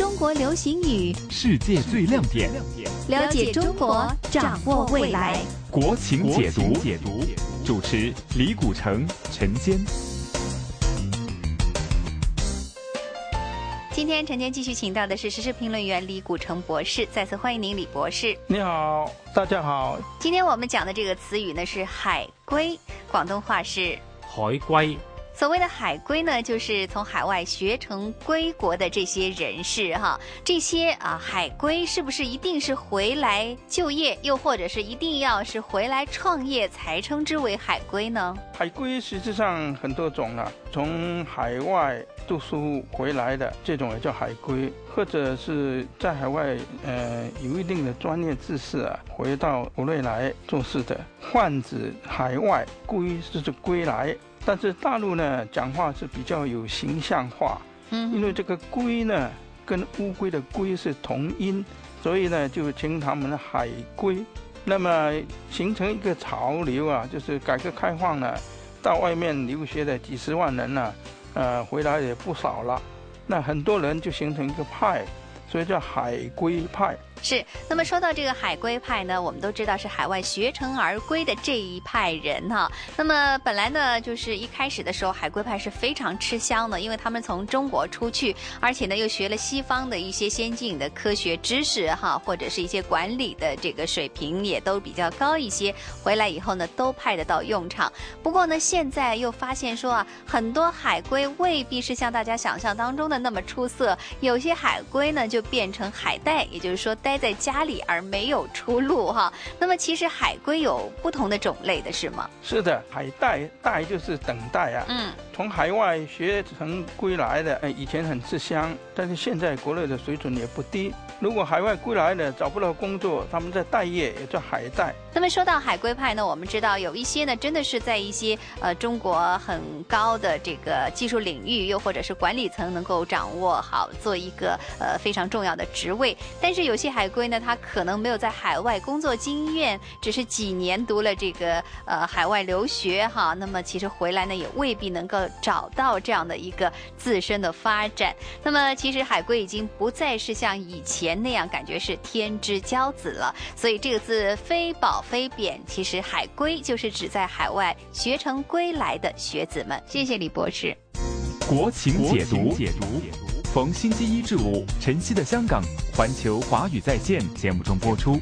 中国流行语，世界最亮点，了解中国，掌握未来。国情解读，解读，主持李古城、陈坚。今天陈坚继续请到的是时事评论员李古城博士，再次欢迎您，李博士。你好，大家好。今天我们讲的这个词语呢是海归，广东话是海归。所谓的海归呢，就是从海外学成归国的这些人士哈。这些啊海归是不是一定是回来就业，又或者是一定要是回来创业才称之为海归呢？海归实际上很多种了，从海外读书回来的这种也叫海归，或者是在海外呃有一定的专业知识啊，回到国内来做事的，泛指海外归就是归来。但是大陆呢，讲话是比较有形象化，嗯，因为这个“龟”呢，跟乌龟的“龟”是同音，所以呢，就称他们海龟。那么形成一个潮流啊，就是改革开放呢，到外面留学的几十万人呢，呃，回来也不少了，那很多人就形成一个派，所以叫海归派。是，那么说到这个海归派呢，我们都知道是海外学成而归的这一派人哈。那么本来呢，就是一开始的时候，海归派是非常吃香的，因为他们从中国出去，而且呢又学了西方的一些先进的科学知识哈，或者是一些管理的这个水平也都比较高一些。回来以后呢，都派得到用场。不过呢，现在又发现说啊，很多海归未必是像大家想象当中的那么出色，有些海归呢就变成海带，也就是说待在家里而没有出路哈。那么其实海龟有不同的种类的是吗？是的，海带带就是等待啊。嗯，从海外学成归来的，哎，以前很吃香，但是现在国内的水准也不低。如果海外归来的找不到工作，他们在待业，也叫海带。那么说到海归派呢，我们知道有一些呢，真的是在一些呃中国很高的这个技术领域，又或者是管理层能够掌握好，做一个呃非常重要的职位。但是有些海归呢，他可能没有在海外工作经验，只是几年读了这个呃海外留学哈，那么其实回来呢也未必能够找到这样的一个自身的发展。那么其实海归已经不再是像以前那样感觉是天之骄子了，所以这个字非宝。非贬，其实海归就是指在海外学成归来的学子们。谢谢李博士。国情解读，解读，逢星期一至五，晨曦的香港，环球华语在线节目中播出。